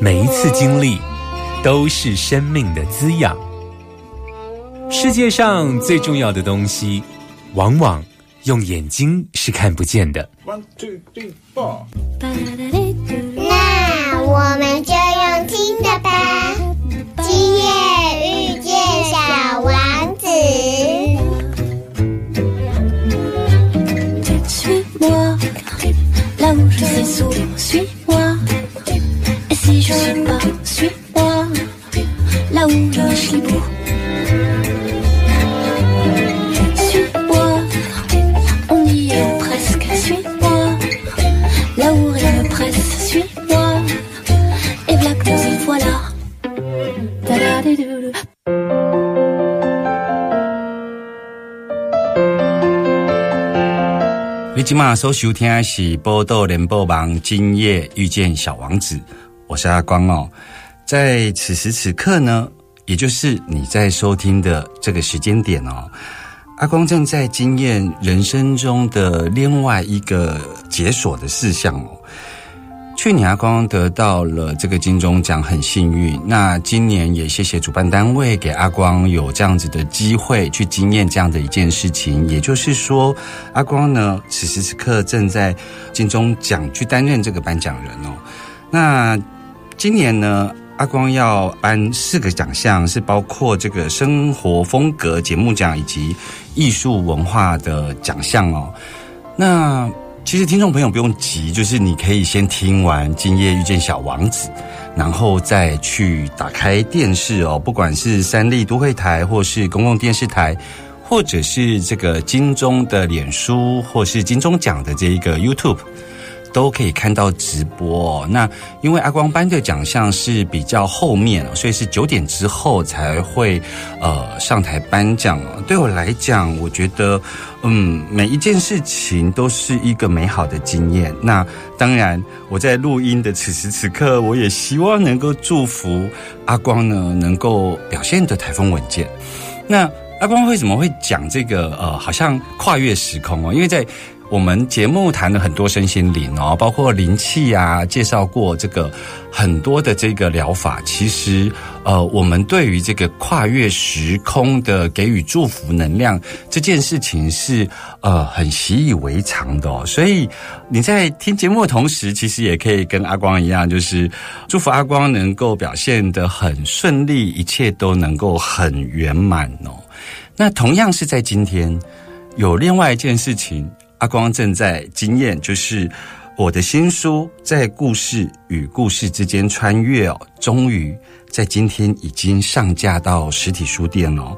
每一次经历都是生命的滋养。世界上最重要的东西，往往用眼睛是看不见的。One two three four。你今晚所收听的是《波多联播网》，今夜遇见小王子。我是阿光哦，在此时此刻呢，也就是你在收听的这个时间点哦，阿光正在经验人生中的另外一个解锁的事项哦。去年阿光得到了这个金钟奖，很幸运。那今年也谢谢主办单位给阿光有这样子的机会去经验这样的一件事情。也就是说，阿光呢，此时此刻正在金钟奖去担任这个颁奖人哦。那今年呢，阿光要颁四个奖项，是包括这个生活风格节目奖以及艺术文化的奖项哦。那其实听众朋友不用急，就是你可以先听完《今夜遇见小王子》，然后再去打开电视哦，不管是三立都会台，或是公共电视台，或者是这个金钟的脸书，或是金钟奖的这一个 YouTube。都可以看到直播。那因为阿光颁的奖项是比较后面，所以是九点之后才会呃上台颁奖。对我来讲，我觉得嗯每一件事情都是一个美好的经验。那当然，我在录音的此时此刻，我也希望能够祝福阿光呢能够表现的台风稳健。那阿光为什么会讲这个呃好像跨越时空哦？因为在我们节目谈了很多身心灵哦，包括灵气啊，介绍过这个很多的这个疗法。其实，呃，我们对于这个跨越时空的给予祝福能量这件事情是呃很习以为常的哦。所以你在听节目的同时，其实也可以跟阿光一样，就是祝福阿光能够表现得很顺利，一切都能够很圆满哦。那同样是在今天，有另外一件事情。阿光正在经验，就是我的新书在故事与故事之间穿越哦，终于在今天已经上架到实体书店哦。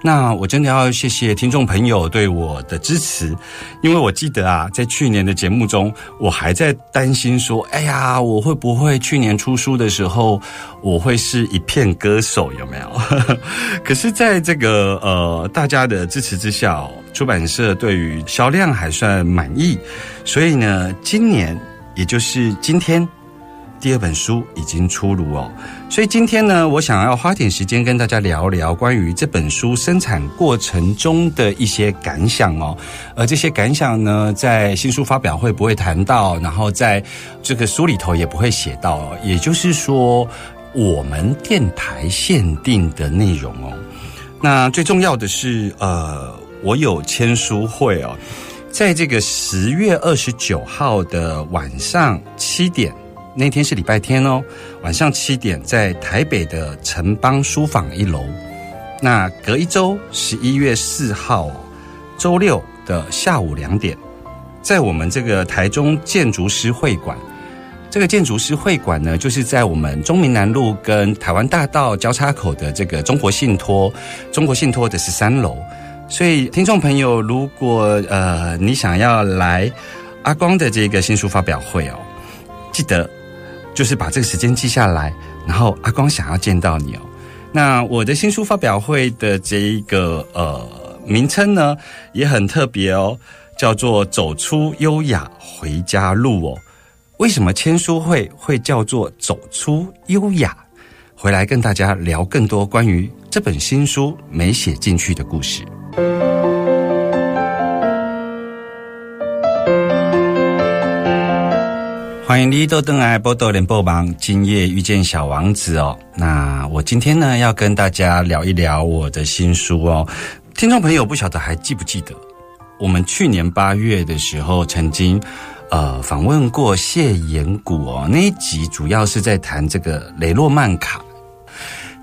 那我真的要谢谢听众朋友对我的支持，因为我记得啊，在去年的节目中，我还在担心说，哎呀，我会不会去年出书的时候，我会是一片歌手有没有？可是，在这个呃大家的支持之下，出版社对于销量还算满意，所以呢，今年也就是今天。第二本书已经出炉哦，所以今天呢，我想要花点时间跟大家聊聊关于这本书生产过程中的一些感想哦。而这些感想呢，在新书发表会不会谈到，然后在这个书里头也不会写到，也就是说，我们电台限定的内容哦。那最重要的是，呃，我有签书会哦，在这个十月二十九号的晚上七点。那天是礼拜天哦，晚上七点在台北的城邦书房一楼。那隔一周十一月四号周六的下午两点，在我们这个台中建筑师会馆。这个建筑师会馆呢，就是在我们中民南路跟台湾大道交叉口的这个中国信托，中国信托的十三楼。所以，听众朋友，如果呃你想要来阿光的这个新书发表会哦，记得就是把这个时间记下来，然后阿光想要见到你哦。那我的新书发表会的这一个呃名称呢，也很特别哦，叫做“走出优雅回家路”哦。为什么签书会会叫做“走出优雅”？回来跟大家聊更多关于这本新书没写进去的故事。欢迎你都登来波多联播网，今夜遇见小王子哦。那我今天呢要跟大家聊一聊我的新书哦。听众朋友不晓得还记不记得，我们去年八月的时候曾经。呃，访问过谢延谷哦，那一集主要是在谈这个雷诺曼卡。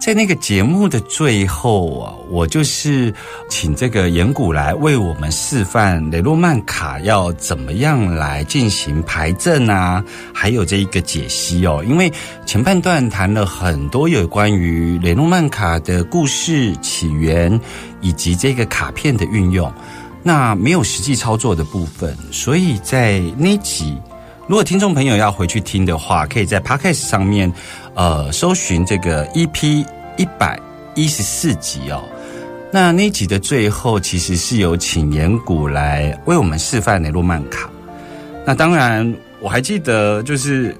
在那个节目的最后啊，我就是请这个岩谷来为我们示范雷诺曼卡要怎么样来进行排阵啊，还有这一个解析哦。因为前半段谈了很多有关于雷诺曼卡的故事起源，以及这个卡片的运用。那没有实际操作的部分，所以在那集，如果听众朋友要回去听的话，可以在 Podcast 上面，呃，搜寻这个 EP 一百一十四集哦。那那集的最后，其实是有请岩谷来为我们示范雷诺曼卡。那当然，我还记得就是。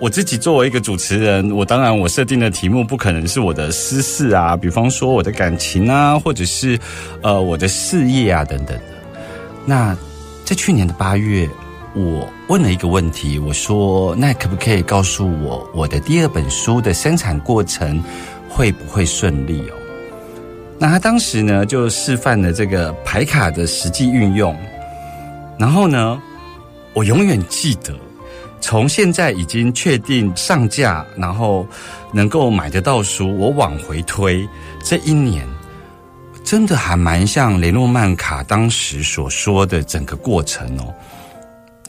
我自己作为一个主持人，我当然我设定的题目不可能是我的私事啊，比方说我的感情啊，或者是呃我的事业啊等等的。那在去年的八月，我问了一个问题，我说：“那可不可以告诉我我的第二本书的生产过程会不会顺利哦？”那他当时呢就示范了这个牌卡的实际运用，然后呢，我永远记得。从现在已经确定上架，然后能够买得到书，我往回推这一年，真的还蛮像雷诺曼卡当时所说的整个过程哦。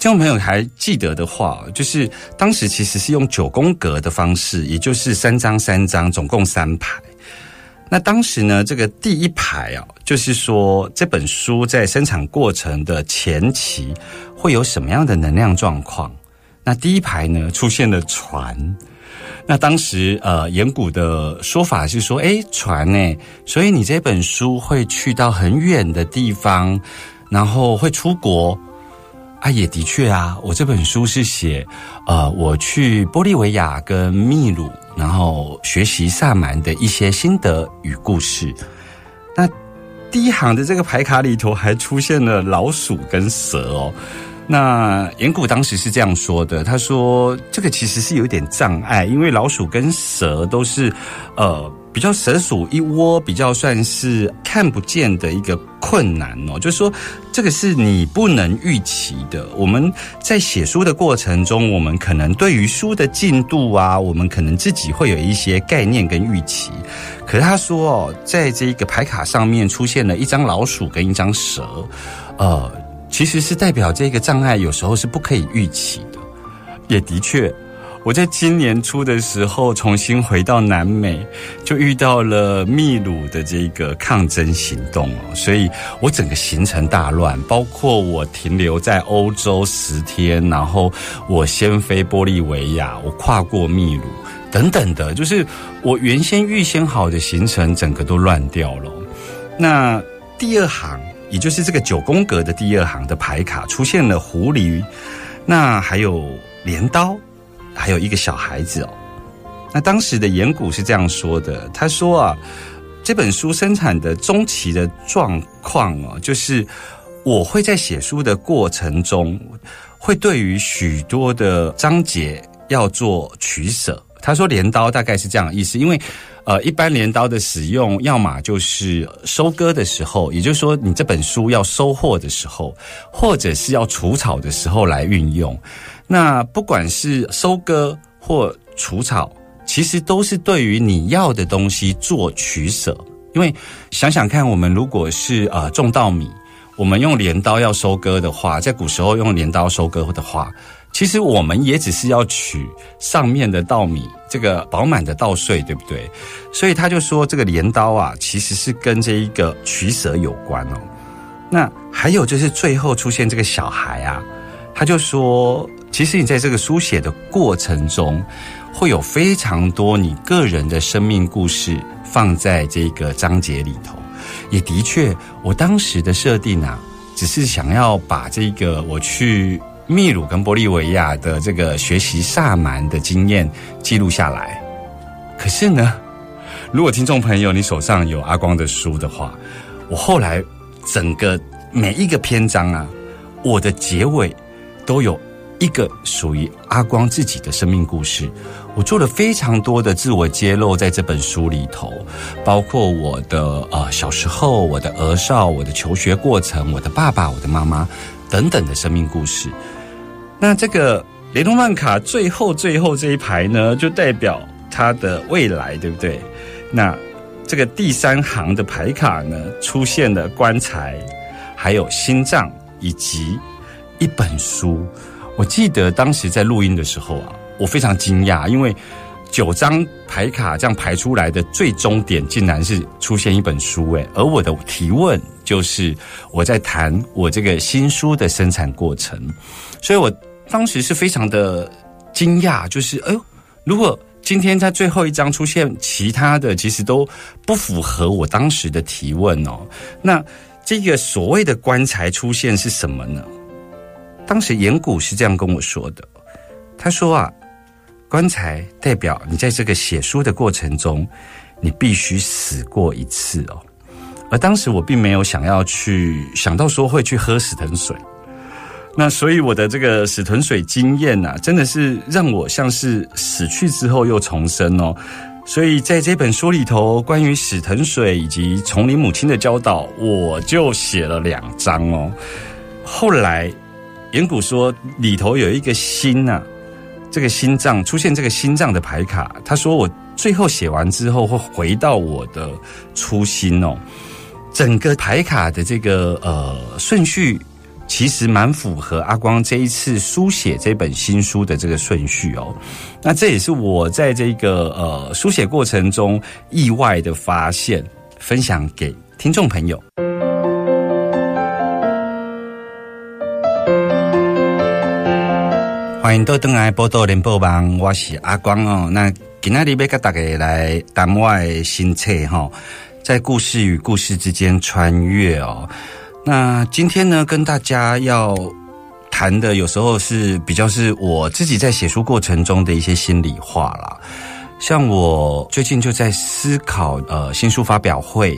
听众朋友还记得的话，就是当时其实是用九宫格的方式，也就是三张三张，总共三排。那当时呢，这个第一排啊，就是说这本书在生产过程的前期会有什么样的能量状况。那第一排呢出现了船，那当时呃岩谷的说法是说，哎船呢，所以你这本书会去到很远的地方，然后会出国啊，也的确啊，我这本书是写呃我去玻利维亚跟秘鲁，然后学习萨满的一些心得与故事。那第一行的这个牌卡里头还出现了老鼠跟蛇哦。那岩谷当时是这样说的，他说这个其实是有点障碍，因为老鼠跟蛇都是，呃，比较蛇鼠一窝，比较算是看不见的一个困难哦。就是说，这个是你不能预期的。我们在写书的过程中，我们可能对于书的进度啊，我们可能自己会有一些概念跟预期。可是他说哦，在这个牌卡上面出现了一张老鼠跟一张蛇，呃。其实是代表这个障碍有时候是不可以预期的，也的确，我在今年初的时候重新回到南美，就遇到了秘鲁的这个抗争行动哦，所以我整个行程大乱，包括我停留在欧洲十天，然后我先飞玻利维亚，我跨过秘鲁等等的，就是我原先预先好的行程整个都乱掉了。那第二行。也就是这个九宫格的第二行的牌卡出现了狐狸，那还有镰刀，还有一个小孩子哦。那当时的岩谷是这样说的：他说啊，这本书生产的中期的状况哦，就是我会在写书的过程中，会对于许多的章节要做取舍。他说镰刀大概是这样意思，因为。呃，一般镰刀的使用，要么就是收割的时候，也就是说你这本书要收获的时候，或者是要除草的时候来运用。那不管是收割或除草，其实都是对于你要的东西做取舍。因为想想看，我们如果是呃种稻米，我们用镰刀要收割的话，在古时候用镰刀收割的话，其实我们也只是要取上面的稻米，这个饱满的稻穗，对不对？所以他就说，这个镰刀啊，其实是跟这一个取舍有关哦。那还有就是最后出现这个小孩啊，他就说，其实你在这个书写的过程中，会有非常多你个人的生命故事放在这个章节里头。也的确，我当时的设定啊，只是想要把这个我去秘鲁跟玻利维亚的这个学习萨满的经验记录下来。可是呢，如果听众朋友你手上有阿光的书的话，我后来整个每一个篇章啊，我的结尾都有一个属于阿光自己的生命故事。我做了非常多的自我揭露，在这本书里头，包括我的呃小时候、我的儿少、我的求学过程、我的爸爸、我的妈妈等等的生命故事。那这个雷诺曼卡最后最后这一排呢，就代表他的未来，对不对？那这个第三行的牌卡呢，出现了棺材，还有心脏以及一本书。我记得当时在录音的时候啊。我非常惊讶，因为九张牌卡这样排出来的最终点，竟然是出现一本书诶。而我的提问就是我在谈我这个新书的生产过程，所以我当时是非常的惊讶，就是哎呦，如果今天在最后一张出现其他的，其实都不符合我当时的提问哦。那这个所谓的棺材出现是什么呢？当时岩谷是这样跟我说的，他说啊。棺材代表你在这个写书的过程中，你必须死过一次哦。而当时我并没有想要去想到说会去喝死藤水，那所以我的这个死藤水经验呐，真的是让我像是死去之后又重生哦。所以在这本书里头，关于死藤水以及丛林母亲的教导，我就写了两章哦。后来岩谷说里头有一个心呐。这个心脏出现这个心脏的牌卡，他说我最后写完之后会回到我的初心哦。整个牌卡的这个呃顺序，其实蛮符合阿光这一次书写这本新书的这个顺序哦。那这也是我在这个呃书写过程中意外的发现，分享给听众朋友。欢迎到登来报道联播网，我是阿光哦。那今天里要跟大家来谈我的新册哈，在故事与故事之间穿越哦。那今天呢，跟大家要谈的，有时候是比较是我自己在写书过程中的一些心里话啦。像我最近就在思考，呃，新书发表会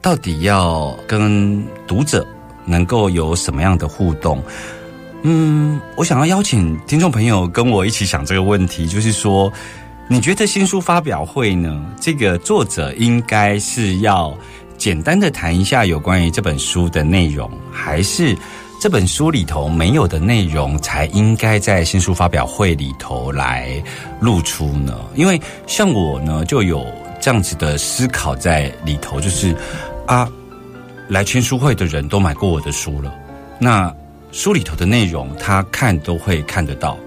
到底要跟读者能够有什么样的互动。嗯，我想要邀请听众朋友跟我一起想这个问题，就是说，你觉得新书发表会呢？这个作者应该是要简单的谈一下有关于这本书的内容，还是这本书里头没有的内容才应该在新书发表会里头来露出呢？因为像我呢，就有这样子的思考在里头，就是啊，来签书会的人都买过我的书了，那。书里头的内容，他看都会看得到。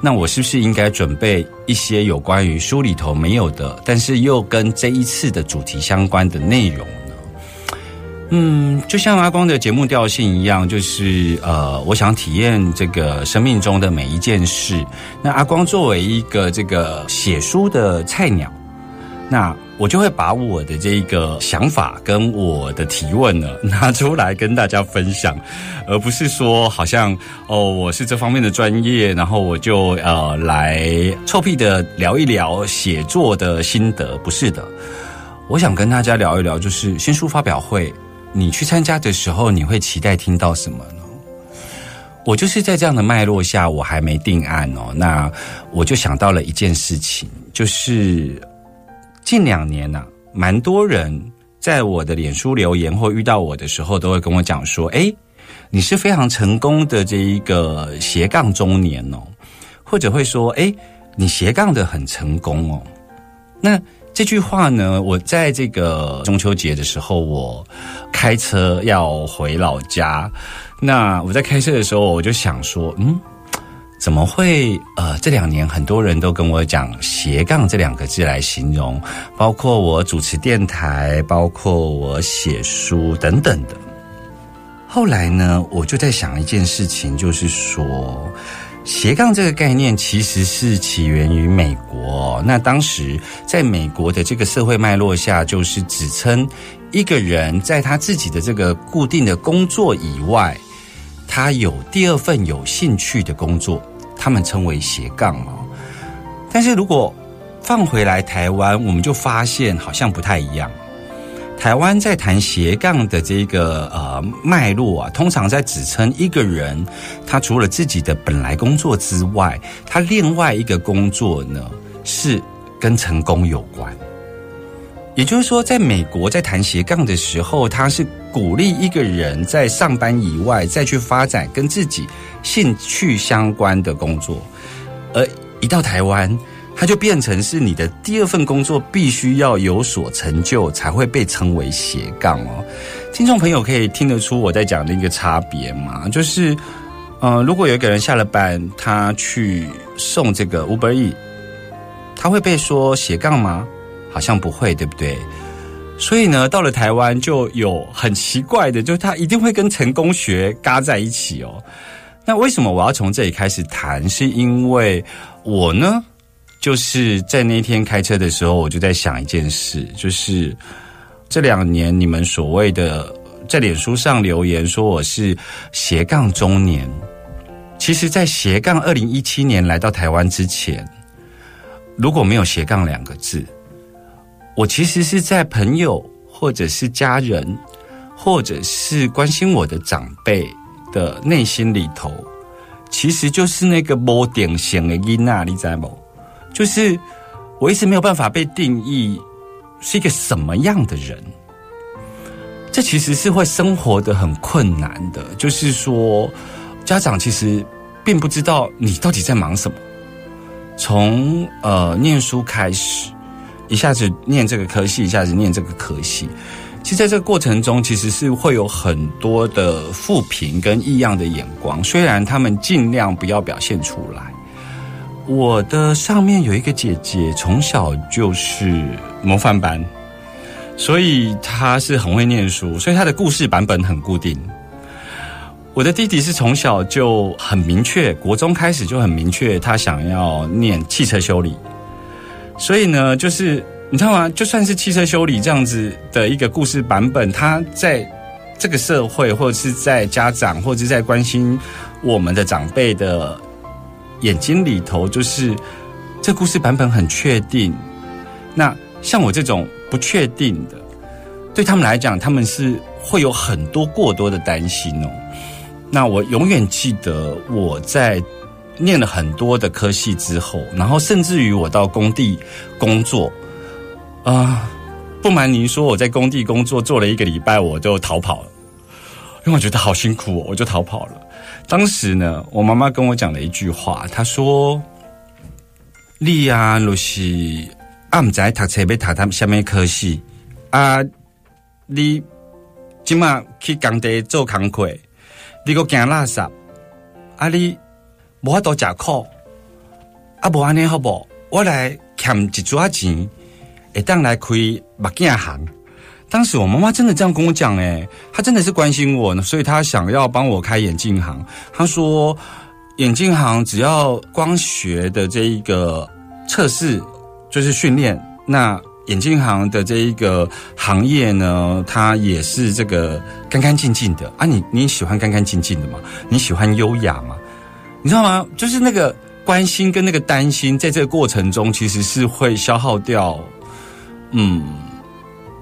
那我是不是应该准备一些有关于书里头没有的，但是又跟这一次的主题相关的内容呢？嗯，就像阿光的节目调性一样，就是呃，我想体验这个生命中的每一件事。那阿光作为一个这个写书的菜鸟，那。我就会把我的这个想法跟我的提问呢拿出来跟大家分享，而不是说好像哦我是这方面的专业，然后我就呃来臭屁的聊一聊写作的心得，不是的。我想跟大家聊一聊，就是新书发表会，你去参加的时候，你会期待听到什么呢？我就是在这样的脉络下，我还没定案哦，那我就想到了一件事情，就是。近两年呢，蛮多人在我的脸书留言或遇到我的时候，都会跟我讲说：“哎，你是非常成功的这一个斜杠中年哦。”或者会说：“哎，你斜杠的很成功哦。”那这句话呢，我在这个中秋节的时候，我开车要回老家。那我在开车的时候，我就想说，嗯，怎么会？呃，这两年很多人都跟我讲“斜杠”这两个字来形容，包括我主持电台，包括我写书等等的。后来呢，我就在想一件事情，就是说。斜杠这个概念其实是起源于美国。那当时在美国的这个社会脉络下，就是指称一个人在他自己的这个固定的工作以外，他有第二份有兴趣的工作，他们称为斜杠哦。但是如果放回来台湾，我们就发现好像不太一样。台湾在谈斜杠的这个呃脉络啊，通常在指称一个人，他除了自己的本来工作之外，他另外一个工作呢是跟成功有关。也就是说，在美国在谈斜杠的时候，他是鼓励一个人在上班以外再去发展跟自己兴趣相关的工作，而一到台湾。它就变成是你的第二份工作必须要有所成就，才会被称为斜杠哦。听众朋友可以听得出我在讲的一个差别吗？就是，呃，如果有一个人下了班，他去送这个 Uber E，他会被说斜杠吗？好像不会，对不对？所以呢，到了台湾就有很奇怪的，就是他一定会跟成功学嘎在一起哦。那为什么我要从这里开始谈？是因为我呢？就是在那天开车的时候，我就在想一件事，就是这两年你们所谓的在脸书上留言说我是斜杠中年，其实，在斜杠二零一七年来到台湾之前，如果没有斜杠两个字，我其实是在朋友或者是家人，或者是关心我的长辈的内心里头，其实就是那个不典型的伊娜，你知不？就是我一直没有办法被定义是一个什么样的人，这其实是会生活的很困难的。就是说，家长其实并不知道你到底在忙什么。从呃念书开始，一下子念这个科系，一下子念这个科系，其实在这个过程中，其实是会有很多的负评跟异样的眼光。虽然他们尽量不要表现出来。我的上面有一个姐姐，从小就是模范班，所以她是很会念书，所以她的故事版本很固定。我的弟弟是从小就很明确，国中开始就很明确，他想要念汽车修理。所以呢，就是你知道吗？就算是汽车修理这样子的一个故事版本，他在这个社会，或者是在家长，或者是在关心我们的长辈的。眼睛里头就是这故事版本很确定，那像我这种不确定的，对他们来讲，他们是会有很多过多的担心哦。那我永远记得我在念了很多的科系之后，然后甚至于我到工地工作啊，不瞒您说，我在工地工作做了一个礼拜，我就逃跑了，因为我觉得好辛苦，我就逃跑了。当时呢，我妈妈跟我讲了一句话，她说：“你啊，若是啊，唔知读册要读他下面科系啊，你今嘛去工地做工课，你个惊垃圾啊，你无法度食苦啊，无安尼好不？我来欠一撮钱，会当来开目镜行。”当时我妈妈真的这样跟我讲，诶，她真的是关心我，所以她想要帮我开眼镜行。她说，眼镜行只要光学的这一个测试就是训练，那眼镜行的这一个行业呢，它也是这个干干净净的啊。你你喜欢干干净净的吗？你喜欢优雅吗？你知道吗？就是那个关心跟那个担心，在这个过程中其实是会消耗掉，嗯。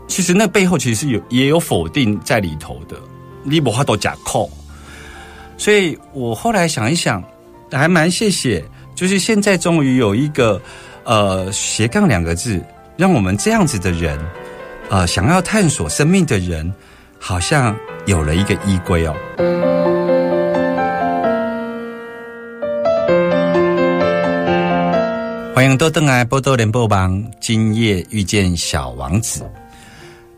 其实那背后其实有也有否定在里头的，你无法都假扣，所以我后来想一想，还蛮谢谢，就是现在终于有一个呃斜杠两个字，让我们这样子的人，呃想要探索生命的人，好像有了一个依归哦。欢迎多登来波多连播榜，今夜遇见小王子。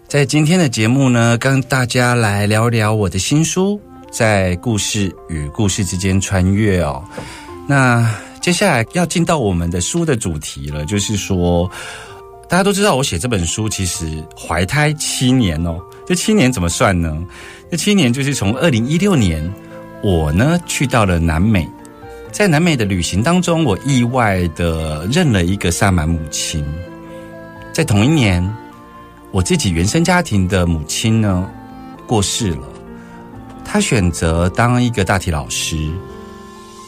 在今天的节目呢，跟大家来聊聊我的新书，在故事与故事之间穿越哦。那接下来要进到我们的书的主题了，就是说，大家都知道我写这本书其实怀胎七年哦。这七年怎么算呢？这七年就是从二零一六年，我呢去到了南美，在南美的旅行当中，我意外的认了一个萨满母亲。在同一年，我自己原生家庭的母亲呢过世了，她选择当一个大体老师。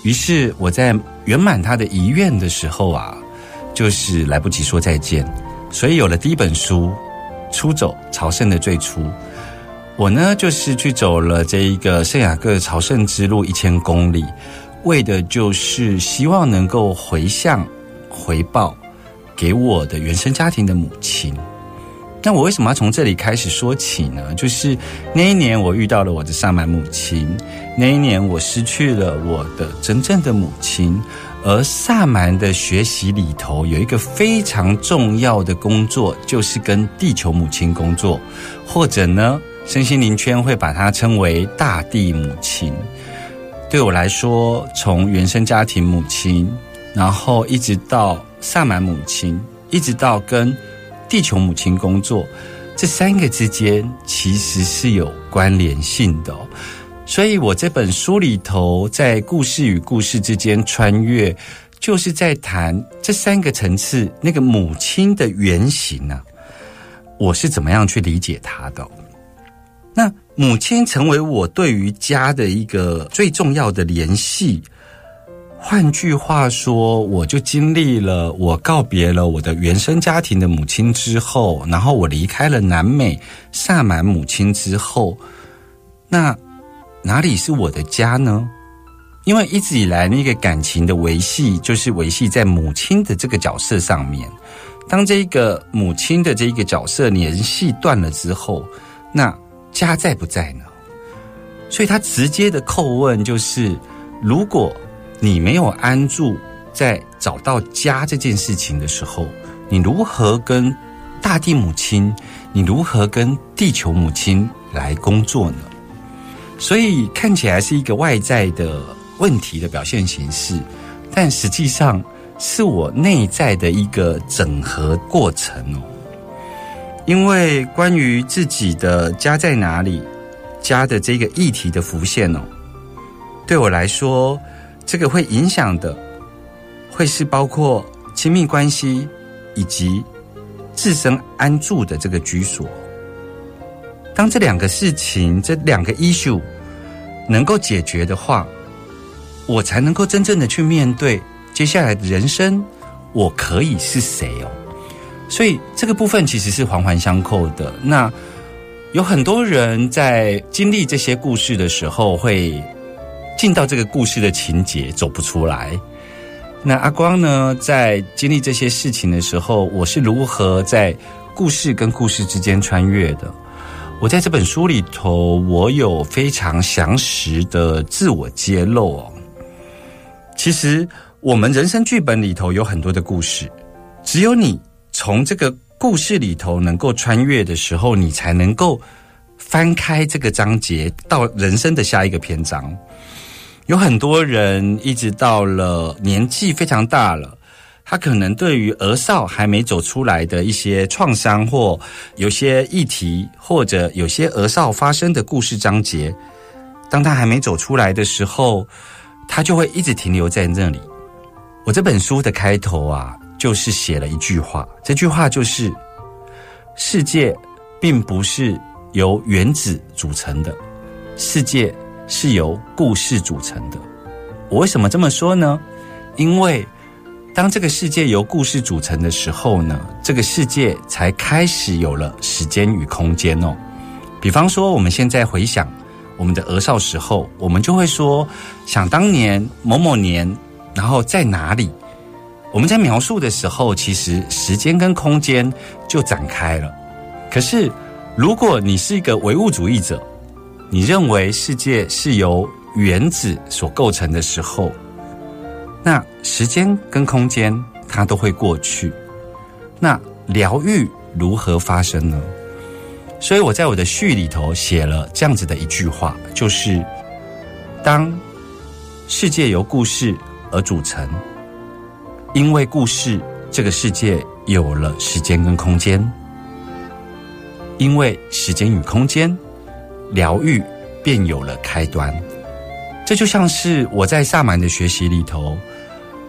于是我在圆满她的遗愿的时候啊，就是来不及说再见，所以有了第一本书《出走朝圣的最初》。我呢，就是去走了这一个圣雅各朝圣之路一千公里，为的就是希望能够回向回报给我的原生家庭的母亲。那我为什么要从这里开始说起呢？就是那一年我遇到了我的萨满母亲，那一年我失去了我的真正的母亲，而萨满的学习里头有一个非常重要的工作，就是跟地球母亲工作，或者呢，身心灵圈会把它称为大地母亲。对我来说，从原生家庭母亲，然后一直到萨满母亲，一直到跟地球母亲工作，这三个之间其实是有关联性的、所以我这本书里头，在故事与故事之间穿越，就是在谈这三个层次那个母亲的原型啊，我是怎么样去理解她的、那母亲成为我对于家的一个最重要的联系。换句话说，我就经历了我告别了我的原生家庭的母亲之后，然后我离开了南美萨满母亲之后，那哪里是我的家呢？因为一直以来那个感情的维系，就是维系在母亲的这个角色上面。当这个母亲的这一个角色联系断了之后，那家在不在呢？所以他直接的叩问就是：如果你没有安住在找到家这件事情的时候，你如何跟大地母亲，你如何跟地球母亲来工作呢？所以看起来是一个外在的问题的表现形式，但实际上是我内在的一个整合过程哦。因为关于自己的家在哪里，家的这个议题的浮现哦，对我来说。这个会影响的，会是包括亲密关系以及自身安住的这个居所。当这两个事情、这两个 issue 能够解决的话，我才能够真正的去面对接下来的人生，我可以是谁哦。所以这个部分其实是环环相扣的。那有很多人在经历这些故事的时候会。进到这个故事的情节走不出来。那阿光呢，在经历这些事情的时候，我是如何在故事跟故事之间穿越的？我在这本书里头，我有非常详实的自我揭露哦。其实我们人生剧本里头有很多的故事，只有你从这个故事里头能够穿越的时候，你才能够翻开这个章节到人生的下一个篇章。有很多人一直到了年纪非常大了，他可能对于儿少还没走出来的一些创伤，或有些议题，或者有些儿少发生的故事章节，当他还没走出来的时候，他就会一直停留在那里。我这本书的开头啊，就是写了一句话，这句话就是：世界并不是由原子组成的，世界。是由故事组成的。我为什么这么说呢？因为当这个世界由故事组成的时候呢，这个世界才开始有了时间与空间哦。比方说，我们现在回想我们的儿少时候，我们就会说，想当年某某年，然后在哪里？我们在描述的时候，其实时间跟空间就展开了。可是，如果你是一个唯物主义者，你认为世界是由原子所构成的时候，那时间跟空间它都会过去。那疗愈如何发生呢？所以我在我的序里头写了这样子的一句话，就是当世界由故事而组成，因为故事，这个世界有了时间跟空间；因为时间与空间，疗愈便有了开端。这就像是我在萨满的学习里头，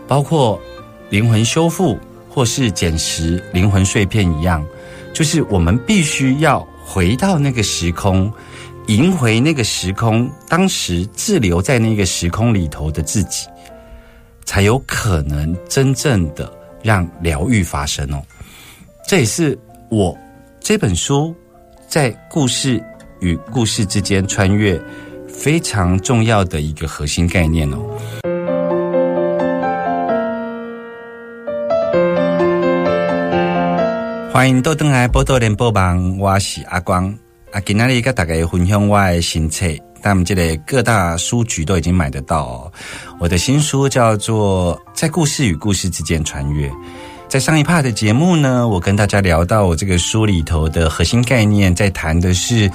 包括灵魂修复或是捡拾灵魂碎片一样，就是我们必须要回到那个时空，迎回那个时空，当时滞留在那个时空里头的自己，才有可能真正的让疗愈发生哦。这也是我这本书在故事与故事之间穿越。非常重要的一个核心概念哦。欢迎多登来波多连播网，我是阿光。啊，今天呢，跟大家分享我的新册，但我们这里各大书局都已经买得到哦。我的新书叫做《在故事与故事之间穿越》。在上一 part 的节目呢，我跟大家聊到我这个书里头的核心概念，在谈的是。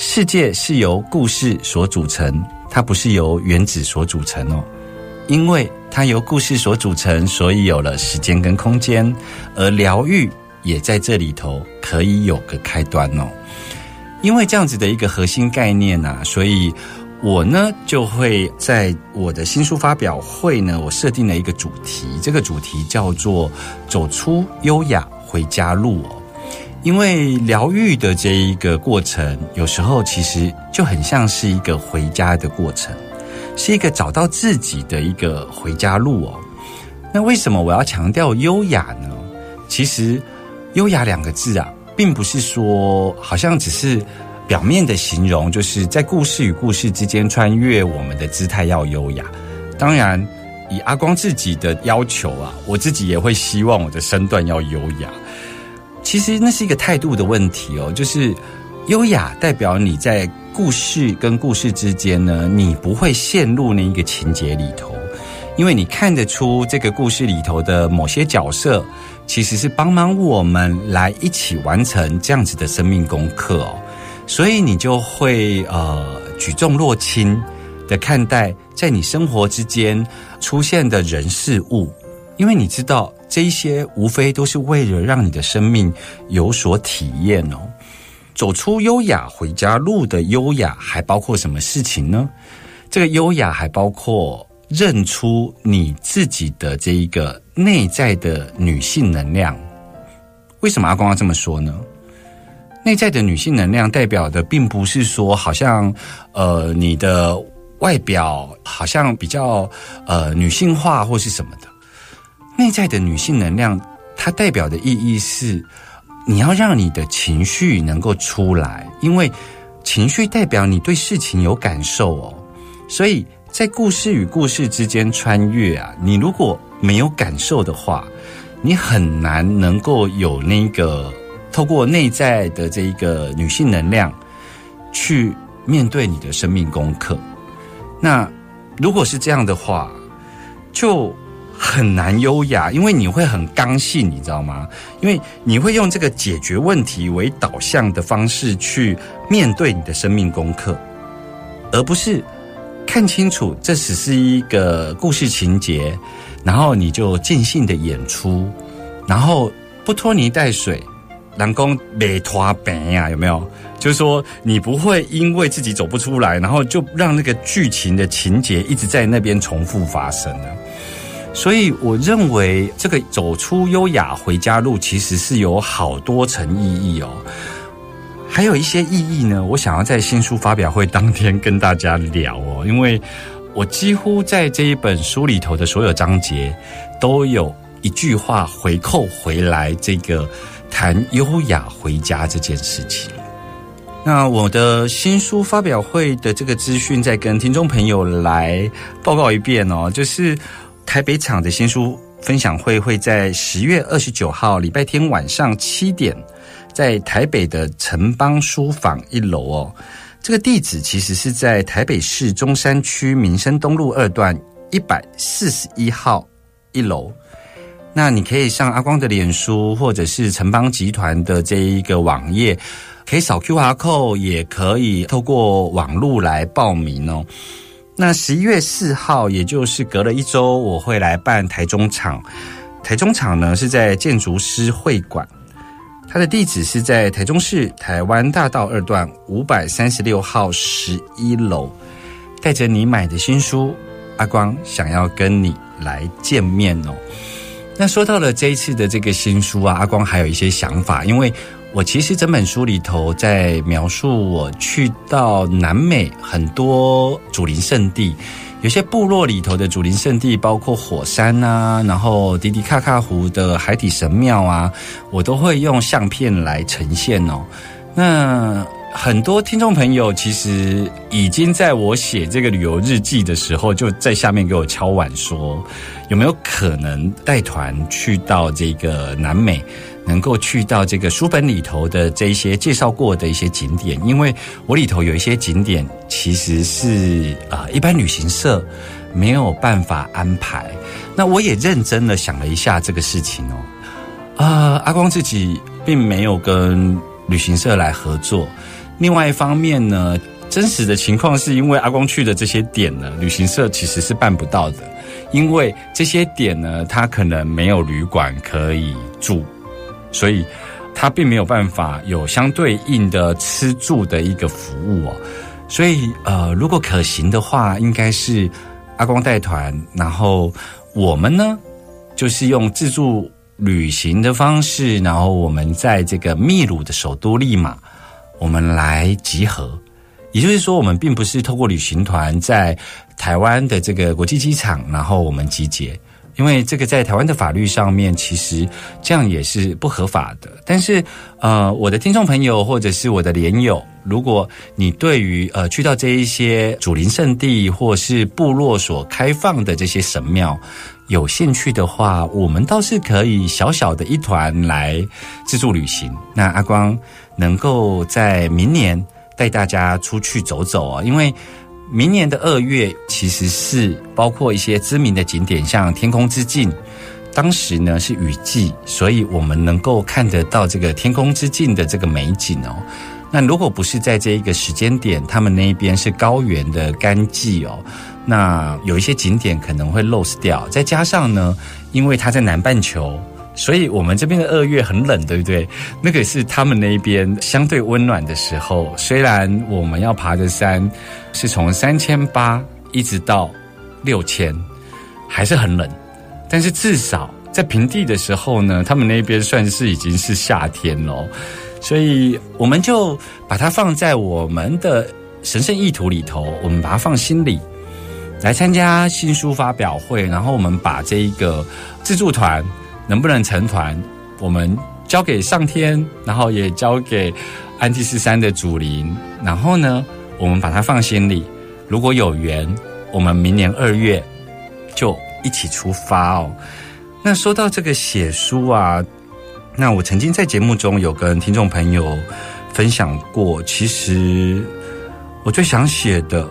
世界是由故事所组成，它不是由原子所组成哦。因为它由故事所组成，所以有了时间跟空间，而疗愈也在这里头可以有个开端哦。因为这样子的一个核心概念呐，所以我呢就会在我的新书发表会呢，我设定了一个主题，这个主题叫做“走出优雅回家路”哦。因为疗愈的这一个过程，有时候其实就很像是一个回家的过程，是一个找到自己的一个回家路哦。那为什么我要强调优雅呢？其实“优雅”两个字啊，并不是说好像只是表面的形容，就是在故事与故事之间穿越，我们的姿态要优雅。当然，以阿光自己的要求啊，我自己也会希望我的身段要优雅。其实那是一个态度的问题哦，就是优雅代表你在故事跟故事之间呢，你不会陷入那一个情节里头，因为你看得出这个故事里头的某些角色其实是帮忙我们来一起完成这样子的生命功课哦，所以你就会呃举重若轻的看待在你生活之间出现的人事物，因为你知道。这一些无非都是为了让你的生命有所体验哦。走出优雅回家路的优雅，还包括什么事情呢？这个优雅还包括认出你自己的这一个内在的女性能量。为什么阿光要这么说呢？内在的女性能量代表的，并不是说好像呃你的外表好像比较呃女性化或是什么的。内在的女性能量，它代表的意义是，你要让你的情绪能够出来，因为情绪代表你对事情有感受哦。所以在故事与故事之间穿越啊，你如果没有感受的话，你很难能够有那个透过内在的这一个女性能量去面对你的生命功课。那如果是这样的话，就。很难优雅，因为你会很刚性，你知道吗？因为你会用这个解决问题为导向的方式去面对你的生命功课，而不是看清楚这只是一个故事情节，然后你就尽兴的演出，然后不拖泥带水，人工没拖病呀？有没有？就是说你不会因为自己走不出来，然后就让那个剧情的情节一直在那边重复发生？所以，我认为这个走出优雅回家路，其实是有好多层意义哦。还有一些意义呢，我想要在新书发表会当天跟大家聊哦。因为我几乎在这一本书里头的所有章节，都有一句话回扣回来，这个谈优雅回家这件事情。那我的新书发表会的这个资讯，再跟听众朋友来报告一遍哦，就是。台北场的新书分享会会在十月二十九号礼拜天晚上七点，在台北的城邦书坊一楼哦。这个地址其实是在台北市中山区民生东路二段一百四十一号一楼。那你可以上阿光的脸书，或者是城邦集团的这一个网页，可以扫 QR code，也可以透过网络来报名哦。那十一月四号，也就是隔了一周，我会来办台中场。台中场呢是在建筑师会馆，它的地址是在台中市台湾大道二段五百三十六号十一楼。带着你买的新书，阿光想要跟你来见面哦。那说到了这一次的这个新书啊，阿光还有一些想法，因为我其实整本书里头在描述我去到南美很多祖灵圣地，有些部落里头的祖灵圣地，包括火山啊，然后迪迪卡卡湖的海底神庙啊，我都会用相片来呈现哦。那很多听众朋友其实已经在我写这个旅游日记的时候，就在下面给我敲碗说，有没有可能带团去到这个南美，能够去到这个书本里头的这一些介绍过的一些景点？因为我里头有一些景点其实是啊，一般旅行社没有办法安排。那我也认真的想了一下这个事情哦，啊，阿光自己并没有跟旅行社来合作。另外一方面呢，真实的情况是因为阿光去的这些点呢，旅行社其实是办不到的，因为这些点呢，他可能没有旅馆可以住，所以它并没有办法有相对应的吃住的一个服务哦。所以呃，如果可行的话，应该是阿光带团，然后我们呢，就是用自助旅行的方式，然后我们在这个秘鲁的首都利马。我们来集合，也就是说，我们并不是透过旅行团在台湾的这个国际机场，然后我们集结，因为这个在台湾的法律上面，其实这样也是不合法的。但是，呃，我的听众朋友或者是我的连友，如果你对于呃去到这一些祖灵圣地或是部落所开放的这些神庙有兴趣的话，我们倒是可以小小的一团来自助旅行。那阿光。能够在明年带大家出去走走啊，因为明年的二月其实是包括一些知名的景点，像天空之镜，当时呢是雨季，所以我们能够看得到这个天空之镜的这个美景哦。那如果不是在这一个时间点，他们那边是高原的干季哦，那有一些景点可能会 lose 掉。再加上呢，因为它在南半球。所以，我们这边的二月很冷，对不对？那个是他们那边相对温暖的时候。虽然我们要爬的山是从三千八一直到六千，还是很冷。但是至少在平地的时候呢，他们那边算是已经是夏天喽。所以，我们就把它放在我们的神圣意图里头，我们把它放心里，来参加新书发表会。然后，我们把这一个自助团。能不能成团？我们交给上天，然后也交给安第斯山的祖灵，然后呢，我们把它放心里。如果有缘，我们明年二月就一起出发哦。那说到这个写书啊，那我曾经在节目中有跟听众朋友分享过，其实我最想写的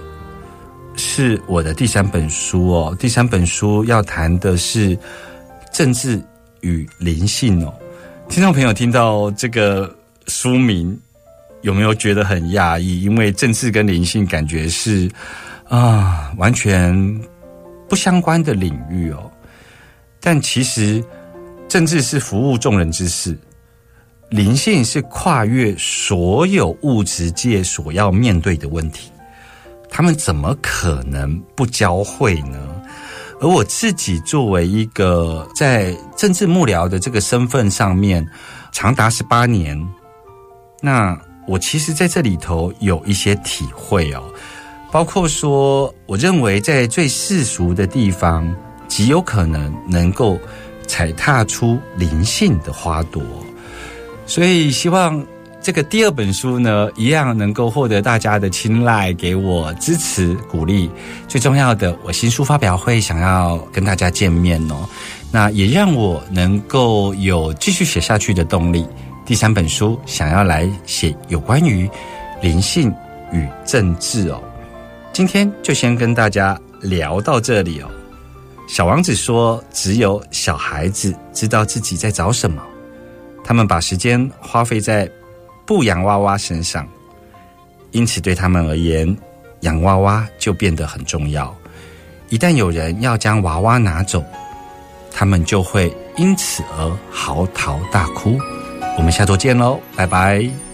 是我的第三本书哦。第三本书要谈的是政治。与灵性哦，听众朋友听到这个书名，有没有觉得很讶异？因为政治跟灵性感觉是啊，完全不相关的领域哦。但其实政治是服务众人之事，灵性是跨越所有物质界所要面对的问题，他们怎么可能不交汇呢？而我自己作为一个在政治幕僚的这个身份上面，长达十八年，那我其实在这里头有一些体会哦，包括说，我认为在最世俗的地方，极有可能能够踩踏出灵性的花朵，所以希望。这个第二本书呢，一样能够获得大家的青睐，给我支持鼓励。最重要的，我新书发表会想要跟大家见面哦，那也让我能够有继续写下去的动力。第三本书想要来写有关于灵性与政治哦。今天就先跟大家聊到这里哦。小王子说：“只有小孩子知道自己在找什么，他们把时间花费在不洋娃娃身上，因此对他们而言，洋娃娃就变得很重要。一旦有人要将娃娃拿走，他们就会因此而嚎啕大哭。”我们下周见喽，拜拜。